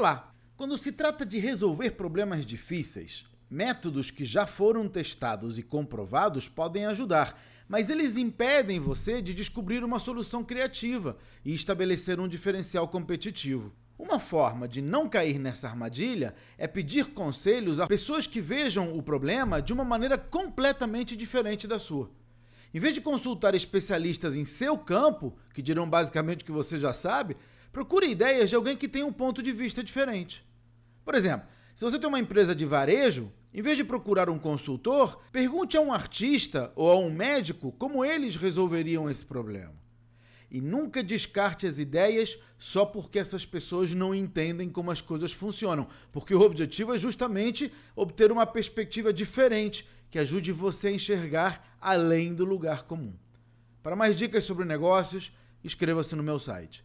Olá! Quando se trata de resolver problemas difíceis, métodos que já foram testados e comprovados podem ajudar, mas eles impedem você de descobrir uma solução criativa e estabelecer um diferencial competitivo. Uma forma de não cair nessa armadilha é pedir conselhos a pessoas que vejam o problema de uma maneira completamente diferente da sua. Em vez de consultar especialistas em seu campo, que dirão basicamente o que você já sabe, procure ideias de alguém que tem um ponto de vista diferente. Por exemplo, se você tem uma empresa de varejo, em vez de procurar um consultor, pergunte a um artista ou a um médico como eles resolveriam esse problema. E nunca descarte as ideias só porque essas pessoas não entendem como as coisas funcionam, porque o objetivo é justamente obter uma perspectiva diferente que ajude você a enxergar além do lugar comum. Para mais dicas sobre negócios, inscreva-se no meu site